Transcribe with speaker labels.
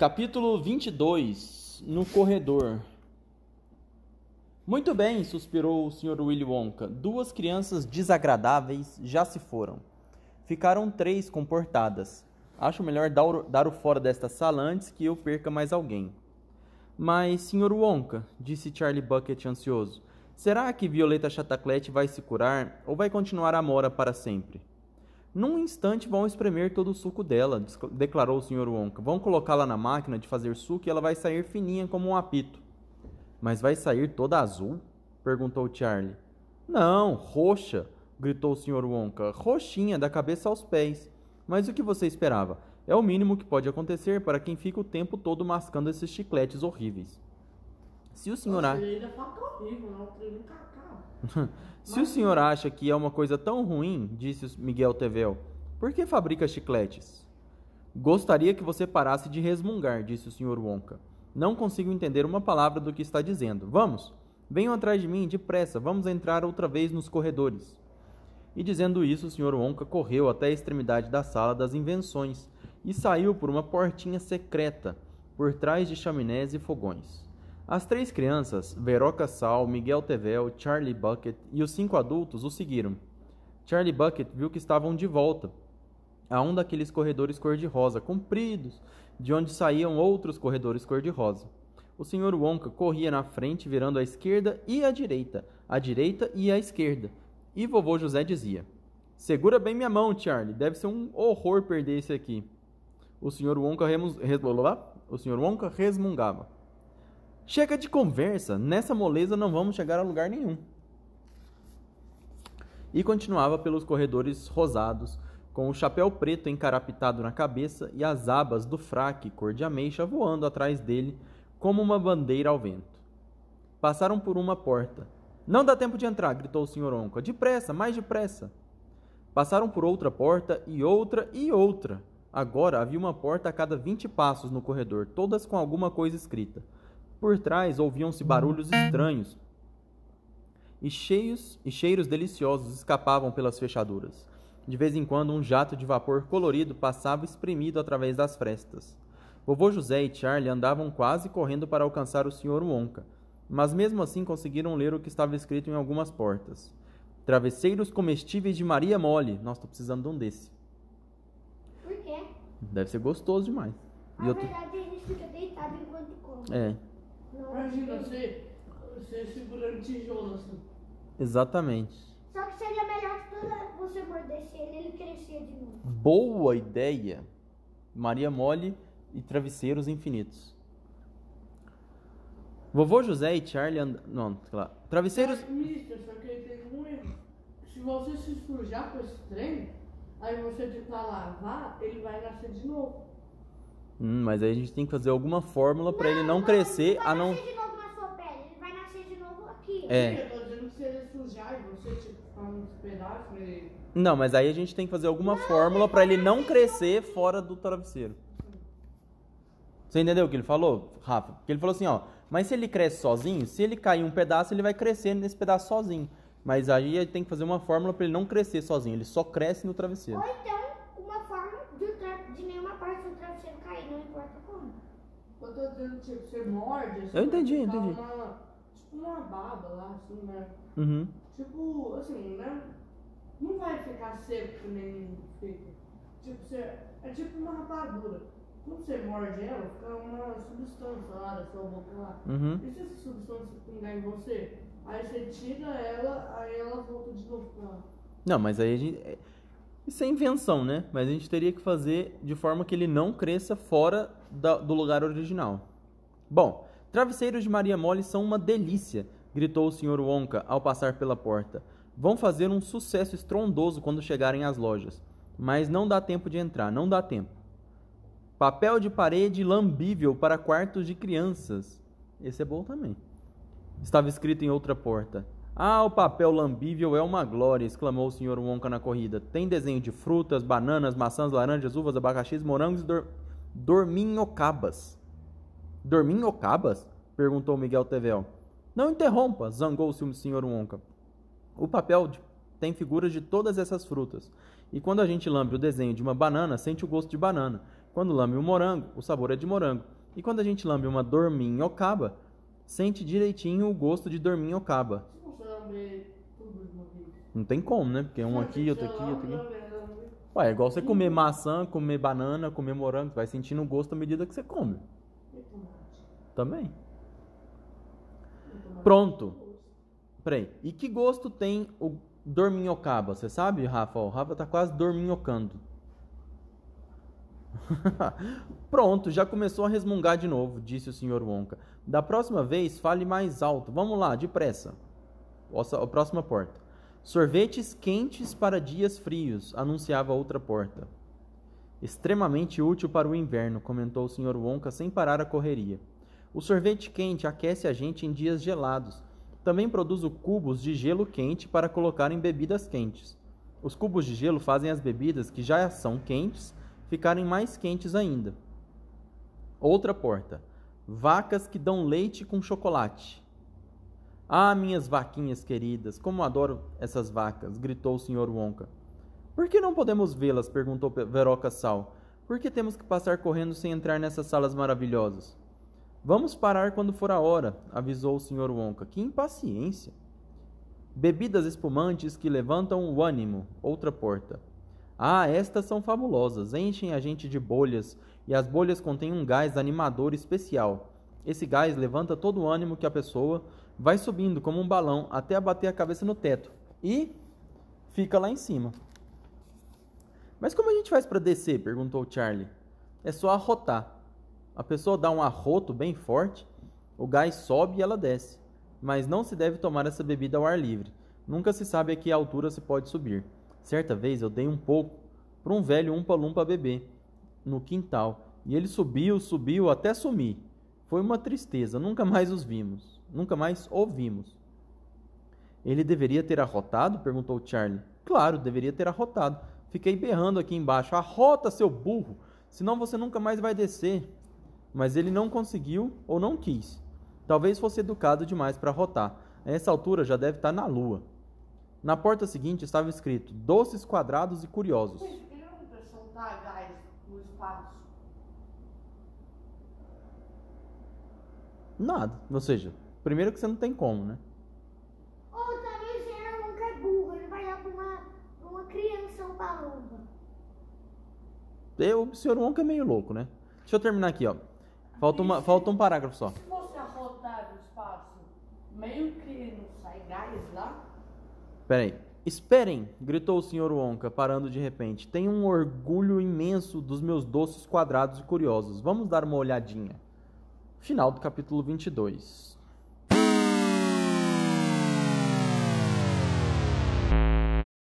Speaker 1: Capítulo 22 No corredor Muito bem, suspirou o Sr. Willy Wonka. Duas crianças desagradáveis já se foram. Ficaram três comportadas. Acho melhor dar, o fora desta sala antes que eu perca mais alguém. Mas, Sr. Wonka, disse Charlie Bucket ansioso, será que Violeta Chataclete vai se curar ou vai continuar a mora para sempre? Num instante vão espremer todo o suco dela, declarou o Sr. Wonka. Vão colocá-la na máquina de fazer suco e ela vai sair fininha como um apito. Mas vai sair toda azul? perguntou Charlie. Não, roxa, gritou o Sr. Wonka. Roxinha, da cabeça aos pés. Mas o que você esperava? É o mínimo que pode acontecer para quem fica o tempo todo mascando esses chicletes horríveis. Se o senhor
Speaker 2: que é acaba.
Speaker 1: Se o senhor acha que é uma coisa tão ruim, disse Miguel Tevel, por que fabrica chicletes? Gostaria que você parasse de resmungar, disse o Sr. Wonka. Não consigo entender uma palavra do que está dizendo. Vamos, venham atrás de mim, depressa, vamos entrar outra vez nos corredores. E dizendo isso, o Sr. Wonka correu até a extremidade da sala das invenções e saiu por uma portinha secreta, por trás de chaminés e fogões. As três crianças, Veroca Sal, Miguel Tevel, Charlie Bucket e os cinco adultos o seguiram. Charlie Bucket viu que estavam de volta a um daqueles corredores cor-de-rosa compridos, de onde saíam outros corredores cor-de-rosa. O Sr. Wonka corria na frente, virando à esquerda e à direita, à direita e à esquerda. E vovô José dizia: Segura bem minha mão, Charlie, deve ser um horror perder esse aqui. O Sr. Wonka, remus... o Sr. Wonka resmungava. Chega de conversa, nessa moleza não vamos chegar a lugar nenhum. E continuava pelos corredores rosados, com o chapéu preto encarapitado na cabeça e as abas do fraque cor de ameixa voando atrás dele como uma bandeira ao vento. Passaram por uma porta. Não dá tempo de entrar, gritou o Sr. Onca. Depressa, mais depressa. Passaram por outra porta e outra e outra. Agora havia uma porta a cada vinte passos no corredor, todas com alguma coisa escrita. Por trás ouviam-se barulhos estranhos e cheios e cheiros deliciosos escapavam pelas fechaduras. De vez em quando um jato de vapor colorido passava espremido através das frestas. Vovô José e Charlie andavam quase correndo para alcançar o Sr. Wonka, mas mesmo assim conseguiram ler o que estava escrito em algumas portas. Travesseiros comestíveis de Maria Mole. Nossa, estou precisando de um desse.
Speaker 3: Por quê?
Speaker 1: Deve ser gostoso demais.
Speaker 3: Na
Speaker 1: tô-
Speaker 3: verdade, a gente fica deitado enquanto come.
Speaker 1: É,
Speaker 2: Imagina você, você segurando tijolo assim.
Speaker 1: exatamente.
Speaker 3: Só que seria melhor que toda você mordesse ele ele crescia de novo.
Speaker 1: Boa ideia! Maria Mole e travesseiros infinitos. Vovô José e Charlie and... Não, sei lá. Travesseiros.
Speaker 2: Que, Mister, só que tem um erro. Se você se sujar com esse trem, aí você tentar lavar, ele vai nascer de novo.
Speaker 1: Hum, mas aí a gente tem que fazer alguma fórmula pra ele não
Speaker 3: ele
Speaker 1: crescer
Speaker 3: vai
Speaker 1: a não.
Speaker 3: nascer de novo na sua pele. Ele vai nascer de novo aqui.
Speaker 1: É.
Speaker 2: Eu tô dizendo que se ele sujar e você tipo, ficar uns pedaços, ele...
Speaker 1: Não, mas aí a gente tem que fazer alguma fórmula pra ele não crescer fora do travesseiro. Você entendeu o que ele falou, Rafa? Porque ele falou assim, ó, mas se ele cresce sozinho, se ele cair um pedaço, ele vai crescer nesse pedaço sozinho. Mas aí a gente tem que fazer uma fórmula pra ele não crescer sozinho, ele só cresce no travesseiro.
Speaker 3: Ou então, uma forma de, o tra- de nenhuma parte do travesseiro cair, não importa como.
Speaker 2: Eu tô dizendo, tipo, você morde, assim,
Speaker 1: Eu entendi,
Speaker 2: ficar
Speaker 1: entendi.
Speaker 2: Uma, tipo uma baba lá, assim, né?
Speaker 1: Uhum.
Speaker 2: Tipo, assim, né? Não vai ficar seco que nem fica. Tipo, você, é tipo uma rapadura. Quando você morde ela, fica uma substância lá da sua boca lá.
Speaker 1: Uhum.
Speaker 2: E se essa substância pingar em você? Aí você tira ela, aí ela volta de novo pra lá.
Speaker 1: Não, mas aí a gente. Isso é invenção, né? Mas a gente teria que fazer de forma que ele não cresça fora da- do lugar original. Bom, travesseiros de Maria Mole são uma delícia, gritou o Sr. Wonka ao passar pela porta. Vão fazer um sucesso estrondoso quando chegarem às lojas. Mas não dá tempo de entrar, não dá tempo. Papel de parede lambível para quartos de crianças. Esse é bom também. Estava escrito em outra porta. Ah, o papel lambível é uma glória! exclamou o Sr. Wonka na corrida. Tem desenho de frutas, bananas, maçãs, laranjas, uvas, abacaxis, morangos e dor... dorminhocabas. Dorminhocabas? perguntou Miguel Tevel. Não interrompa, zangou-se o Sr. Wonka. O papel de- tem figuras de todas essas frutas. E quando a gente lambe o desenho de uma banana, sente o gosto de banana. Quando lambe um morango, o sabor é de morango. E quando a gente lambe uma dorminhocaba, sente direitinho o gosto de dorminhocaba.
Speaker 2: Se você lamber tudo de uma vez.
Speaker 1: Não tem como, né? Porque um aqui, outro aqui, outro aqui. Ué, é igual você comer maçã, comer banana, comer morango. Você vai sentindo o gosto à medida que você come.
Speaker 2: E?
Speaker 1: Também. Pronto. Peraí. E que gosto tem o dorminhocaba? Você sabe, Rafa? O Rafa tá quase dorminhocando. Pronto, já começou a resmungar de novo, disse o Sr. Wonka. Da próxima vez, fale mais alto. Vamos lá, depressa. A próxima porta. Sorvetes quentes para dias frios, anunciava outra porta. Extremamente útil para o inverno, comentou o Sr. Wonka sem parar a correria. O sorvete quente aquece a gente em dias gelados. Também produzo cubos de gelo quente para colocar em bebidas quentes. Os cubos de gelo fazem as bebidas que já são quentes ficarem mais quentes ainda. Outra porta. Vacas que dão leite com chocolate. Ah, minhas vaquinhas queridas, como adoro essas vacas, gritou o Sr. Wonka. Por que não podemos vê-las? perguntou Pe- Veroca Sal. Por que temos que passar correndo sem entrar nessas salas maravilhosas? Vamos parar quando for a hora, avisou o Sr. Wonka. Que impaciência! Bebidas espumantes que levantam o ânimo. Outra porta. Ah, estas são fabulosas. Enchem a gente de bolhas e as bolhas contêm um gás animador especial. Esse gás levanta todo o ânimo que a pessoa vai subindo como um balão até abater a cabeça no teto e fica lá em cima. Mas como a gente faz para descer? perguntou Charlie. É só arrotar. A pessoa dá um arroto bem forte, o gás sobe e ela desce. Mas não se deve tomar essa bebida ao ar livre. Nunca se sabe a que altura se pode subir. Certa vez eu dei um pouco para um velho umpa-lumpa beber no quintal e ele subiu, subiu até sumir. Foi uma tristeza, nunca mais os vimos, nunca mais ouvimos. Ele deveria ter arrotado? perguntou Charlie. Claro, deveria ter arrotado. Fiquei berrando aqui embaixo. Arrota, seu burro! Senão você nunca mais vai descer. Mas ele não conseguiu ou não quis. Talvez fosse educado demais para arrotar. A essa altura já deve estar na lua. Na porta seguinte estava escrito: doces quadrados e curiosos. Nada. Ou seja, primeiro que você não tem como, né?
Speaker 3: Ou talvez era um é burro, ele vai dar pra uma, pra uma criança um palumpa.
Speaker 1: Eu, o senhor Wonka é meio louco, né? Deixa eu terminar aqui, ó. Falta, uma, falta um parágrafo só.
Speaker 2: Se você arrotar no espaço, meio que não sai gás lá?
Speaker 1: Peraí. Esperem! gritou o Sr. Wonka, parando de repente. Tenho um orgulho imenso dos meus doces quadrados e curiosos. Vamos dar uma olhadinha. Final do capítulo 22.